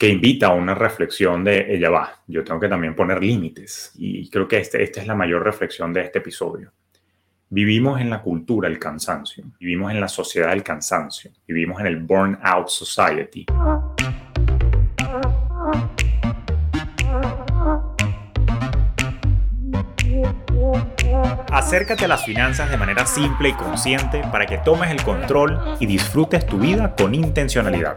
que invita a una reflexión de ella va, yo tengo que también poner límites. Y creo que este, esta es la mayor reflexión de este episodio. Vivimos en la cultura del cansancio, vivimos en la sociedad del cansancio, vivimos en el burnout society. Acércate a las finanzas de manera simple y consciente para que tomes el control y disfrutes tu vida con intencionalidad.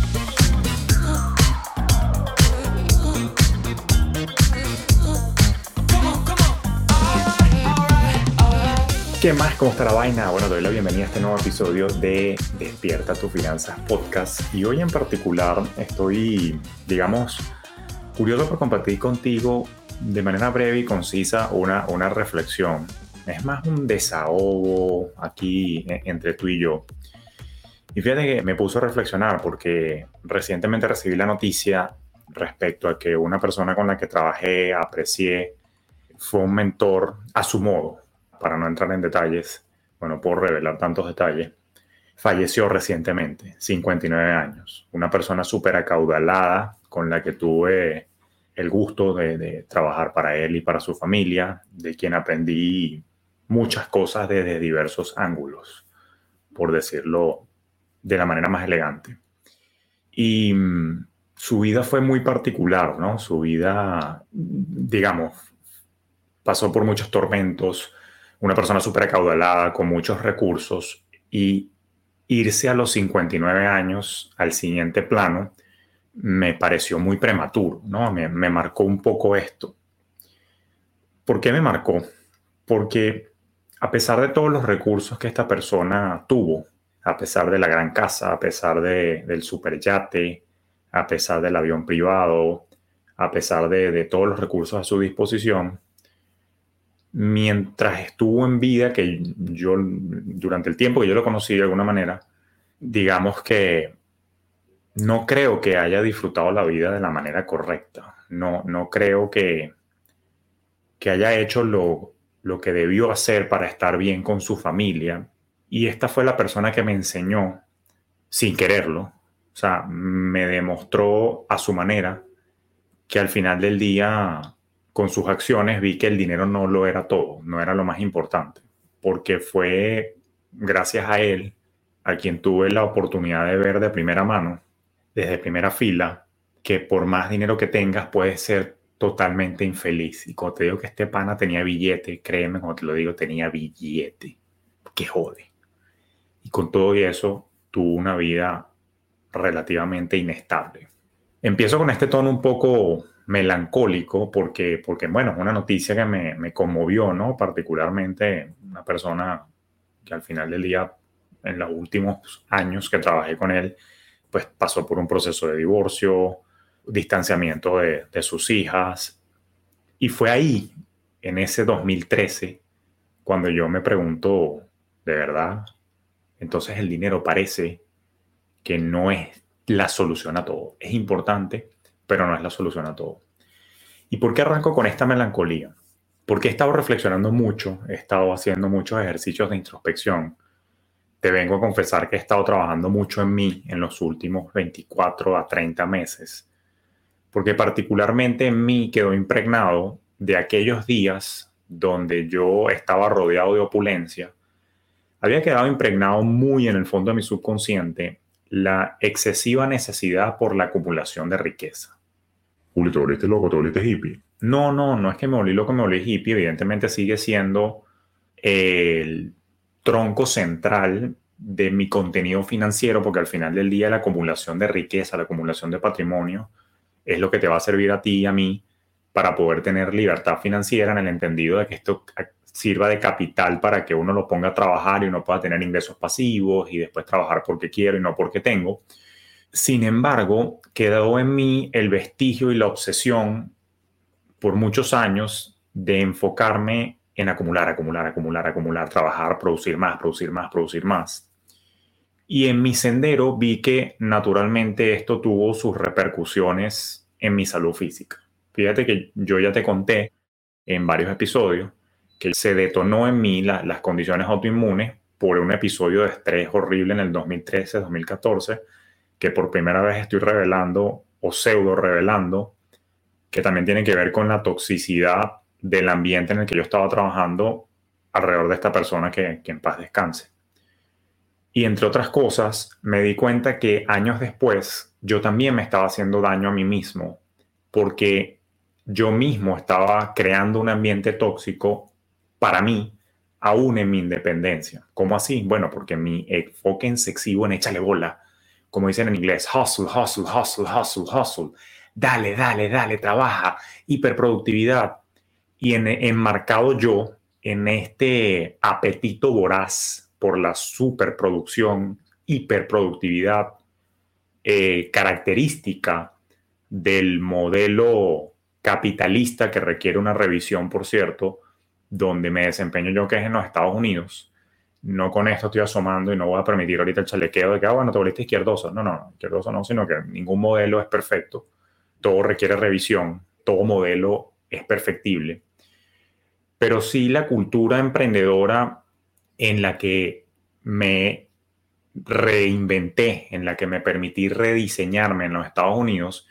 ¿Qué más? ¿Cómo está la vaina? Bueno, doy la bienvenida a este nuevo episodio de Despierta tu Finanzas Podcast. Y hoy en particular estoy, digamos, curioso por compartir contigo de manera breve y concisa una, una reflexión. Es más un desahogo aquí e, entre tú y yo. Y fíjate que me puso a reflexionar porque recientemente recibí la noticia respecto a que una persona con la que trabajé, aprecié, fue un mentor a su modo para no entrar en detalles, bueno, por revelar tantos detalles, falleció recientemente, 59 años. Una persona súper acaudalada con la que tuve el gusto de, trabajar para él y para su familia, de quien aprendí muchas cosas desde diversos ángulos, por decirlo de la manera más elegante. Y mm, su vida fue muy particular, ¿no? Su vida, digamos, pasó por muchos tormentos, una persona súper acaudalada, con muchos recursos, y irse a los 59 años al siguiente plano me pareció muy prematuro, ¿no? Me, me marcó un poco esto. ¿Por qué me marcó? Porque a pesar de todos los recursos que esta persona tuvo, a pesar de la gran casa, a pesar de, del superyate, a pesar del avión privado, a pesar de, de todos los recursos a su disposición, mientras estuvo en vida, que yo, durante el tiempo que yo lo conocí de alguna manera, digamos que no creo que haya disfrutado la vida de la manera correcta. No, no creo que, que haya hecho lo, lo que debió hacer para estar bien con su familia. Y esta fue la persona que me enseñó, sin quererlo, o sea, me demostró a su manera que al final del día con sus acciones vi que el dinero no lo era todo, no era lo más importante, porque fue gracias a él a quien tuve la oportunidad de ver de primera mano, desde primera fila, que por más dinero que tengas puedes ser totalmente infeliz. Y cuando te digo que este pana tenía billete, créeme cuando te lo digo, tenía billete. Que jode. Y con todo eso tuvo una vida relativamente inestable. Empiezo con este tono un poco melancólico porque, porque bueno, es una noticia que me, me, conmovió, ¿no? Particularmente una persona que al final del día, en los últimos años que trabajé con él, pues pasó por un proceso de divorcio, distanciamiento de, de sus hijas. Y fue ahí, en ese 2013, cuando yo me pregunto, ¿de verdad? Entonces el dinero parece que no es la solución a todo. Es importante, pero no es la solución a todo. ¿Y por qué arranco con esta melancolía? Porque he estado reflexionando mucho, he estado haciendo muchos ejercicios de introspección. Te vengo a confesar que he estado trabajando mucho en mí en los últimos 24 a 30 meses, porque particularmente en mí quedó impregnado de aquellos días donde yo estaba rodeado de opulencia, había quedado impregnado muy en el fondo de mi subconsciente la excesiva necesidad por la acumulación de riqueza. Julio, te volviste loco, te volviste hippie. No, no, no es que me volví loco, me volví hippie. Evidentemente sigue siendo el tronco central de mi contenido financiero, porque al final del día la acumulación de riqueza, la acumulación de patrimonio, es lo que te va a servir a ti y a mí para poder tener libertad financiera en el entendido de que esto sirva de capital para que uno lo ponga a trabajar y uno pueda tener ingresos pasivos y después trabajar porque quiero y no porque tengo. Sin embargo, quedó en mí el vestigio y la obsesión por muchos años de enfocarme en acumular, acumular, acumular, acumular, trabajar, producir más, producir más, producir más. Y en mi sendero vi que naturalmente esto tuvo sus repercusiones en mi salud física. Fíjate que yo ya te conté en varios episodios que se detonó en mí las condiciones autoinmunes por un episodio de estrés horrible en el 2013-2014, que por primera vez estoy revelando o pseudo revelando, que también tiene que ver con la toxicidad del ambiente en el que yo estaba trabajando alrededor de esta persona que, que en paz descanse. Y entre otras cosas, me di cuenta que años después yo también me estaba haciendo daño a mí mismo, porque yo mismo estaba creando un ambiente tóxico para mí, aún en mi independencia. ¿Cómo así? Bueno, porque mi enfoque en sexivo en échale bola, como dicen en inglés, hustle, hustle, hustle, hustle, hustle, dale, dale, dale, trabaja, hiperproductividad. Y en, enmarcado yo en este apetito voraz por la superproducción, hiperproductividad, eh, característica del modelo capitalista que requiere una revisión, por cierto, donde me desempeño yo, que es en los Estados Unidos. No con esto estoy asomando y no voy a permitir ahorita el chalequeo de que, ah, bueno, te volviste izquierdoso. No, no, izquierdoso no, sino que ningún modelo es perfecto. Todo requiere revisión, todo modelo es perfectible. Pero sí la cultura emprendedora en la que me reinventé, en la que me permití rediseñarme en los Estados Unidos,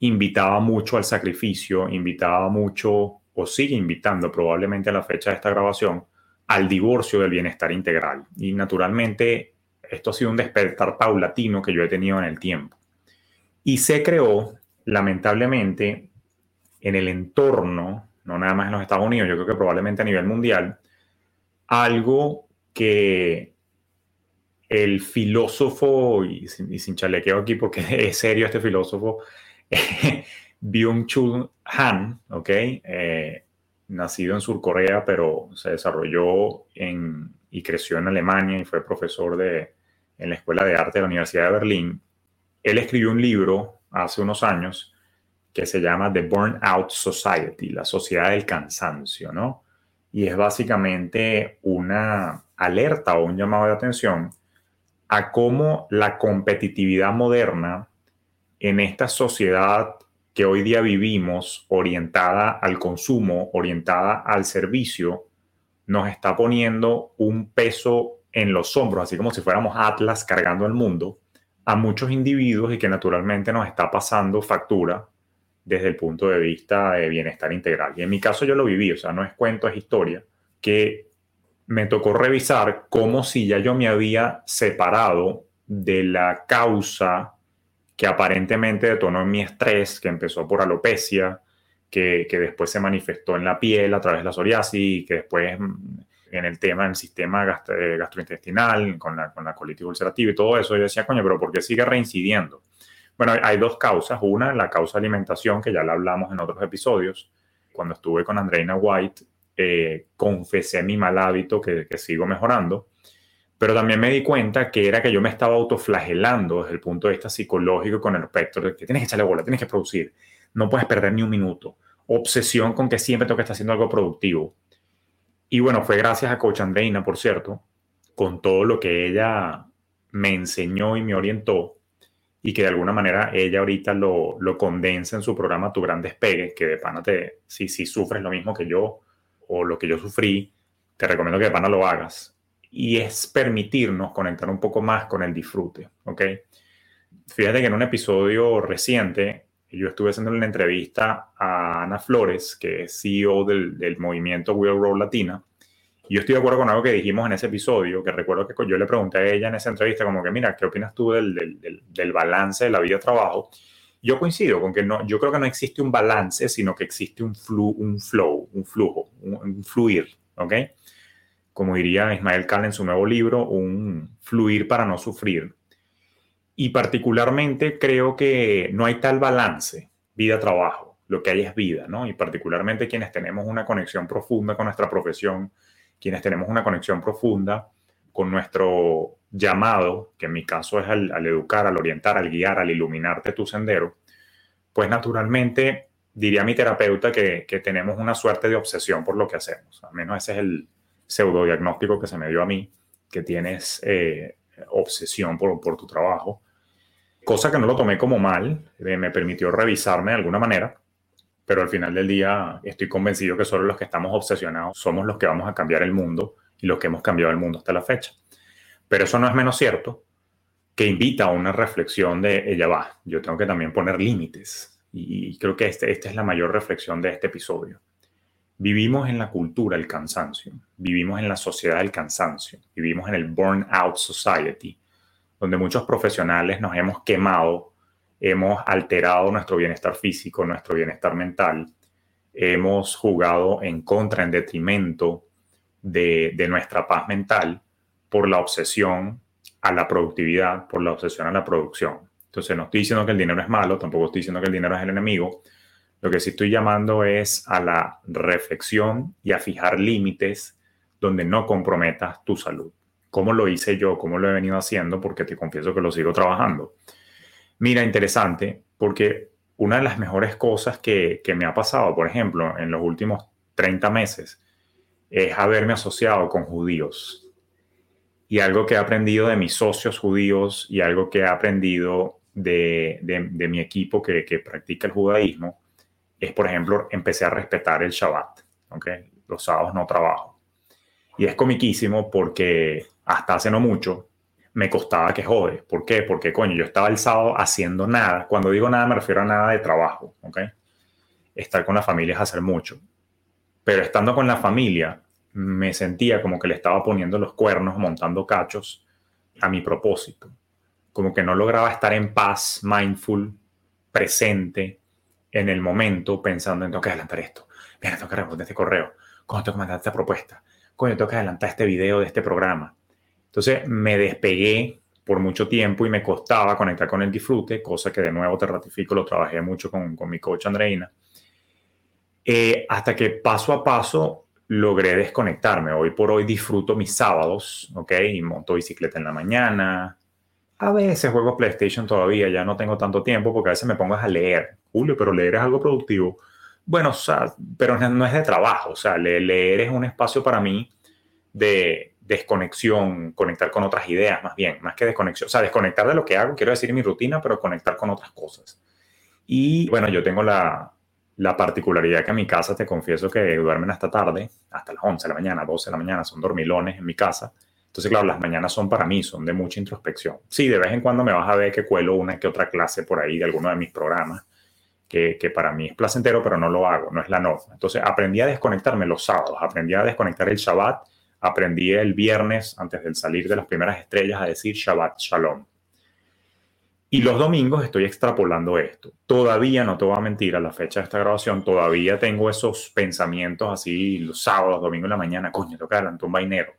invitaba mucho al sacrificio, invitaba mucho, o sigue invitando probablemente a la fecha de esta grabación, al divorcio del bienestar integral. Y naturalmente esto ha sido un despertar paulatino que yo he tenido en el tiempo. Y se creó, lamentablemente, en el entorno, no nada más en los Estados Unidos, yo creo que probablemente a nivel mundial, algo que el filósofo, y sin, chalequeo aquí porque es serio este filósofo, Byung-Chul Han, ¿ok? Eh, nacido en Surcorea, pero se desarrolló en, y creció en Alemania y fue profesor de, en la Escuela de Arte de la Universidad de Berlín. Él escribió un libro hace unos años que se llama The Burnout Society, la sociedad del cansancio, ¿no? Y es básicamente una alerta o un llamado de atención a cómo la competitividad moderna en esta sociedad que hoy día vivimos, orientada al consumo, orientada al servicio, nos está poniendo un peso en los hombros, así como si fuéramos Atlas cargando el mundo, a muchos individuos y que naturalmente nos está pasando factura desde el punto de vista de bienestar integral. Y en mi caso yo lo viví, o sea, no es cuento, es historia, que me tocó revisar cómo si ya yo me había separado de la causa que aparentemente detonó en mi estrés, que empezó por alopecia, que, después se manifestó en la piel a través de la psoriasis, y que después mm, en el tema del sistema eh, gastrointestinal, con la, con la colitis ulcerativa y todo eso, yo decía, coño, pero ¿por qué sigue reincidiendo? Bueno, hay dos causas. Una, la causa alimentación, que ya la hablamos en otros episodios. Cuando estuve con Andreina White, eh, confesé mi mal hábito que, que sigo mejorando pero también me di cuenta que era que yo me estaba autoflagelando desde el punto de vista psicológico con el respecto de que tienes que echarle bola, tienes que producir, no puedes perder ni un minuto. Obsesión con que siempre tengo que estar haciendo algo productivo. Y bueno, fue gracias a Coach Andreina, por cierto, con todo lo que ella me enseñó y me orientó, y que de alguna manera ella ahorita lo, lo condensa en su programa Tu Gran Despegue, que de pana te, si, si sufres lo mismo que yo o lo que yo sufrí, te recomiendo que de pana lo hagas y es permitirnos conectar un poco más con el disfrute, ¿ok? Fíjate que en un episodio reciente yo estuve haciendo una entrevista a Ana Flores, que es CEO del, movimiento Will Roll Latina, y yo estoy de acuerdo con algo que dijimos en ese episodio, que recuerdo que yo le pregunté a ella en esa entrevista como que, mira, ¿qué opinas tú del, del, del balance de la vida-trabajo? Yo coincido con que no, yo creo que no existe un balance, sino que existe un, flu, un flow, un flujo, un, un fluir, ¿ok? Como diría Ismael Kahn en su nuevo libro, un fluir para no sufrir. Y particularmente creo que no hay tal balance vida-trabajo, lo que hay es vida, ¿no? Y particularmente quienes tenemos una conexión profunda con nuestra profesión, quienes tenemos una conexión profunda con nuestro llamado, que en mi caso es al, educar, al orientar, al guiar, al iluminarte tu sendero, pues naturalmente diría mi terapeuta que, que tenemos una suerte de obsesión por lo que hacemos. Al menos ese es el, pseudodiagnóstico que se me dio a mí, que tienes eh, obsesión por, por tu trabajo, cosa que no lo tomé como mal, eh, me permitió revisarme de alguna manera, pero al final del día estoy convencido que solo los que estamos obsesionados somos los que vamos a cambiar el mundo y los que hemos cambiado el mundo hasta la fecha. Pero eso no es menos cierto que invita a una reflexión de ella va, yo tengo que también poner límites. Y creo que este, esta es la mayor reflexión de este episodio. Vivimos en la cultura del cansancio, vivimos en la sociedad del cansancio, vivimos en el burnout society, donde muchos profesionales nos hemos quemado, hemos alterado nuestro bienestar físico, nuestro bienestar mental, hemos jugado en contra, en detrimento de, nuestra paz mental por la obsesión a la productividad, por la obsesión a la producción. Entonces no estoy diciendo que el dinero es malo, tampoco estoy diciendo que el dinero es el enemigo, lo que sí estoy llamando es a la reflexión y a fijar límites donde no comprometas tu salud. ¿Cómo lo hice yo? ¿Cómo lo he venido haciendo? Porque te confieso que lo sigo trabajando. Mira, interesante, porque una de las mejores cosas que, me ha pasado, por ejemplo, en los últimos 30 meses, es haberme asociado con judíos. Y algo que he aprendido de mis socios judíos y algo que he aprendido de, mi equipo que practica el judaísmo, es, por ejemplo, empecé a respetar el Shabbat. ¿okay? Los sábados no trabajo. Y es comiquísimo porque hasta hace no mucho me costaba que jode. ¿Por qué? Porque, coño, yo estaba el sábado haciendo nada. Cuando digo nada me refiero a nada de trabajo. ¿okay? Estar con la familia es hacer mucho. Pero estando con la familia, me sentía como que le estaba poniendo los cuernos, montando cachos a mi propósito. Como que no lograba estar en paz, mindful, presente, en el momento pensando en tengo que adelantar esto, mira, tengo que responder este correo, cómo tengo que mandar esta propuesta, coño, tengo que adelantar este video de este programa. Entonces me despegué por mucho tiempo y me costaba conectar con el disfrute, cosa que de nuevo te ratifico, lo trabajé mucho con, con mi coach Andreina, eh, hasta que paso a paso logré desconectarme. Hoy por hoy disfruto mis sábados, ¿ok? Y monto bicicleta en la mañana, a veces juego PlayStation todavía, ya no tengo tanto tiempo porque a veces me pongo a leer. Julio, pero leer es algo productivo. Bueno, o sea, pero no es de trabajo, o sea, leer es un espacio para mí de desconexión, conectar con otras ideas, más bien, más que desconexión. O sea, desconectar de lo que hago, quiero decir mi rutina, pero conectar con otras cosas. Y bueno, yo tengo la, la particularidad que en mi casa, te confieso que duermen hasta tarde, hasta las 11 de la mañana, 12 de la mañana, son dormilones en mi casa. Entonces, claro, las mañanas son para mí, son de mucha introspección. Sí, de vez en cuando me vas a ver que cuelo una que otra clase por ahí de alguno de mis programas, que, para mí es placentero, pero no lo hago, no es la norma. Entonces, aprendí a desconectarme los sábados, aprendí a desconectar el Shabbat, aprendí el viernes, antes de salir de las primeras estrellas, a decir Shabbat Shalom. Y los domingos estoy extrapolando esto. Todavía, no te voy a mentir, a la fecha de esta grabación, todavía tengo esos pensamientos así los sábados, domingo en la mañana, coño, adelantar un vainero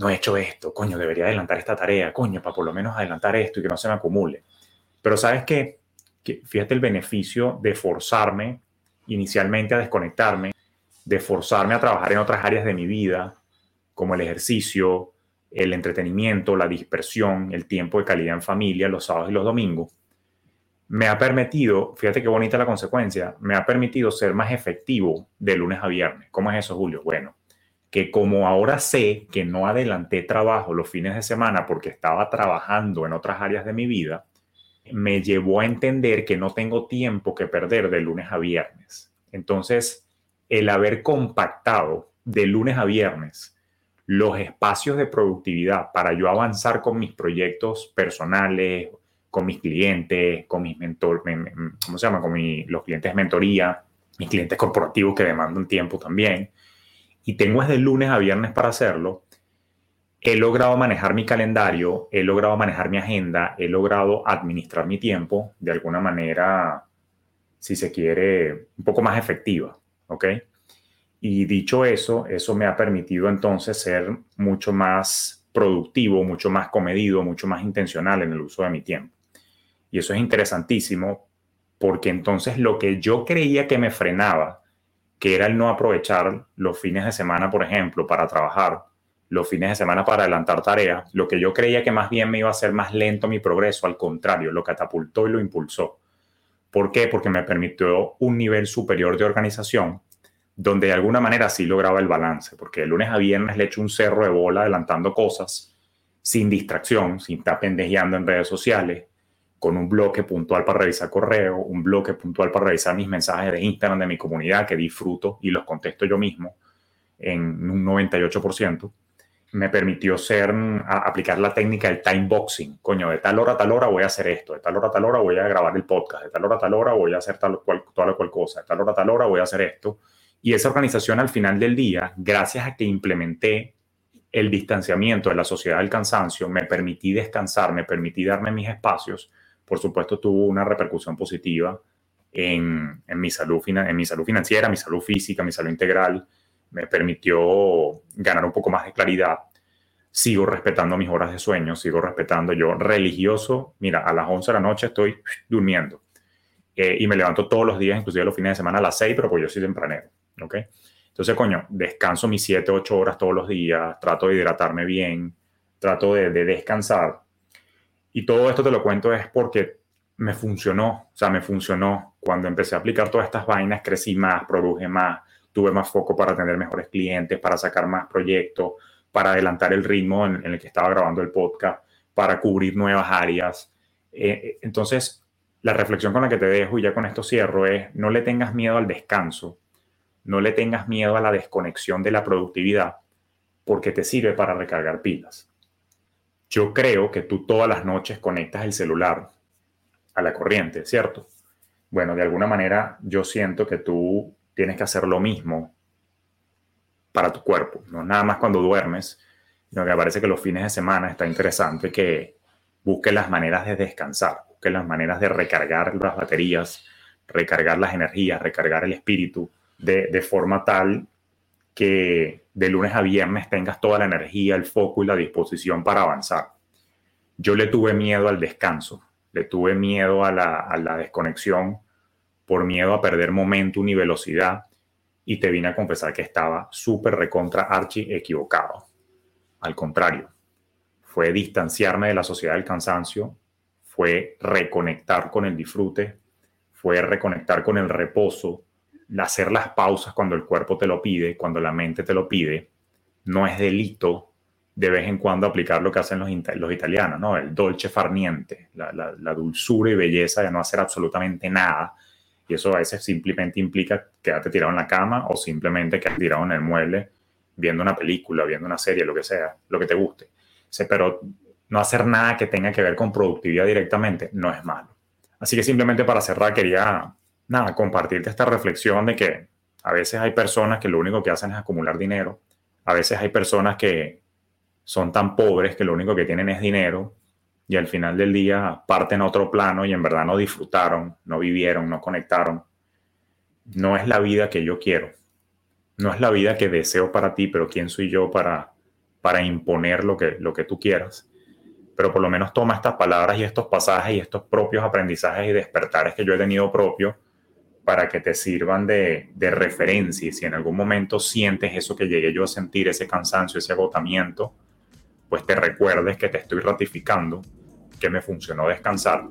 no he hecho esto, coño, debería adelantar esta tarea, coño, para por lo menos adelantar esto y que no se me acumule. Pero sabes qué? Fíjate el beneficio de forzarme inicialmente a desconectarme, de forzarme a trabajar en otras áreas de mi vida, como el ejercicio, el entretenimiento, la dispersión, el tiempo de calidad en familia, los sábados y los domingos, me ha permitido, fíjate qué bonita la consecuencia, me ha permitido ser más efectivo de lunes a viernes. ¿Cómo es eso, Julio? Bueno, que como ahora sé que no adelanté trabajo los fines de semana porque estaba trabajando en otras áreas de mi vida, me llevó a entender que no tengo tiempo que perder de lunes a viernes. Entonces, el haber compactado de lunes a viernes los espacios de productividad para yo avanzar con mis proyectos personales, con mis clientes, con mis mentores, ¿cómo se llama? Con los clientes de mentoría, mis clientes corporativos que demandan tiempo también y tengo desde lunes a viernes para hacerlo, he logrado manejar mi calendario, he logrado manejar mi agenda, he logrado administrar mi tiempo de alguna manera, si se quiere, un poco más efectiva, ¿ok? Y dicho eso, eso me ha permitido entonces ser mucho más productivo, mucho más comedido, mucho más intencional en el uso de mi tiempo. Y eso es interesantísimo porque entonces lo que yo creía que me frenaba que era el no aprovechar los fines de semana, por ejemplo, para trabajar, los fines de semana para adelantar tareas, lo que yo creía que más bien me iba a hacer más lento mi progreso, al contrario, lo catapultó y lo impulsó. ¿Por qué? Porque me permitió un nivel superior de organización, donde de alguna manera sí lograba el balance, porque de lunes a viernes le echo un cerro de bola adelantando cosas sin distracción, sin estar pendejeando en redes sociales, con un bloque puntual para revisar correo, un bloque puntual para revisar mis mensajes de Instagram de mi comunidad que disfruto y los contesto yo mismo en un 98%, me permitió ser, aplicar la técnica del time boxing. Coño, de tal hora a tal hora voy a hacer esto, de tal hora a tal hora voy a grabar el podcast, de tal hora a tal hora voy a hacer tal cual, toda cual cosa, de tal hora a tal hora voy a hacer esto. Y esa organización al final del día, gracias a que implementé el distanciamiento de la sociedad del cansancio, me permití descansar, me permití darme mis espacios, por supuesto tuvo una repercusión positiva en, mi, salud, en mi salud financiera, mi salud física, mi salud integral, me permitió ganar un poco más de claridad. Sigo respetando mis horas de sueño, sigo respetando yo religioso. Mira, a las 11 de la noche estoy durmiendo eh, y me levanto todos los días, inclusive los fines de semana a las 6, pero pues yo soy tempranero. ¿ok? Entonces, coño, descanso mis 7, 8 horas todos los días, trato de hidratarme bien, trato de descansar y todo esto te lo cuento es porque me funcionó, o sea, me funcionó. Cuando empecé a aplicar todas estas vainas, crecí más, produje más, tuve más foco para tener mejores clientes, para sacar más proyectos, para adelantar el ritmo en, el que estaba grabando el podcast, para cubrir nuevas áreas. Eh, eh, entonces, la reflexión con la que te dejo y ya con esto cierro es, no le tengas miedo al descanso, no le tengas miedo a la desconexión de la productividad, porque te sirve para recargar pilas. Yo creo que tú todas las noches conectas el celular a la corriente, ¿cierto? Bueno, de alguna manera yo siento que tú tienes que hacer lo mismo para tu cuerpo, no nada más cuando duermes, sino que me parece que los fines de semana está interesante que busques las maneras de descansar, busques las maneras de recargar las baterías, recargar las energías, recargar el espíritu, de, de forma tal que de lunes a viernes tengas toda la energía, el foco y la disposición para avanzar. Yo le tuve miedo al descanso, le tuve miedo a la, desconexión por miedo a perder momentum y velocidad y te vine a confesar que estaba súper recontra archi equivocado. Al contrario, fue distanciarme de la sociedad del cansancio, fue reconectar con el disfrute, fue reconectar con el reposo, hacer las pausas cuando el cuerpo te lo pide, cuando la mente te lo pide, no es delito de vez en cuando aplicar lo que hacen los, los italianos, ¿no? El dolce farniente, la, la, dulzura y belleza de no hacer absolutamente nada. Y eso a veces simplemente implica quedarte tirado en la cama o simplemente quedarte tirado en el mueble viendo una película, viendo una serie, lo que sea, lo que te guste. Pero no hacer nada que tenga que ver con productividad directamente no es malo. Así que simplemente para cerrar quería nada, compartirte esta reflexión de que a veces hay personas que lo único que hacen es acumular dinero, a veces hay personas que son tan pobres que lo único que tienen es dinero y al final del día parten a otro plano y en verdad no disfrutaron, no vivieron, no conectaron. No es la vida que yo quiero, no es la vida que deseo para ti, pero ¿quién soy yo para, para imponer lo que, lo que tú quieras? Pero por lo menos toma estas palabras y estos pasajes y estos propios aprendizajes y despertares que yo he tenido propio para que te sirvan de, referencia y si en algún momento sientes eso que llegué yo a sentir, ese cansancio, ese agotamiento, pues te recuerdes que te estoy ratificando que me funcionó descansar,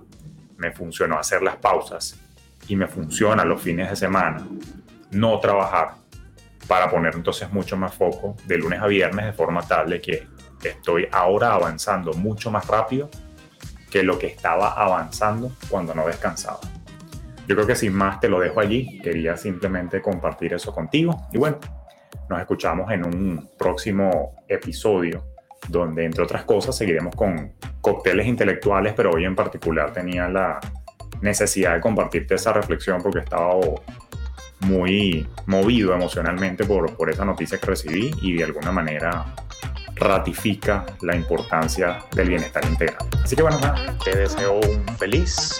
me funcionó hacer las pausas y me funciona los fines de semana no trabajar para poner entonces mucho más foco de lunes a viernes de forma tal de que estoy ahora avanzando mucho más rápido que lo que estaba avanzando cuando no descansaba. Yo creo que sin más te lo dejo allí. Quería simplemente compartir eso contigo. Y bueno, nos escuchamos en un próximo episodio donde, entre otras cosas, seguiremos con cócteles intelectuales, pero hoy en particular tenía la necesidad de compartirte esa reflexión porque estaba muy movido emocionalmente por, por esa noticia que recibí y de alguna manera ratifica la importancia del bienestar integral. Así que bueno, te deseo un feliz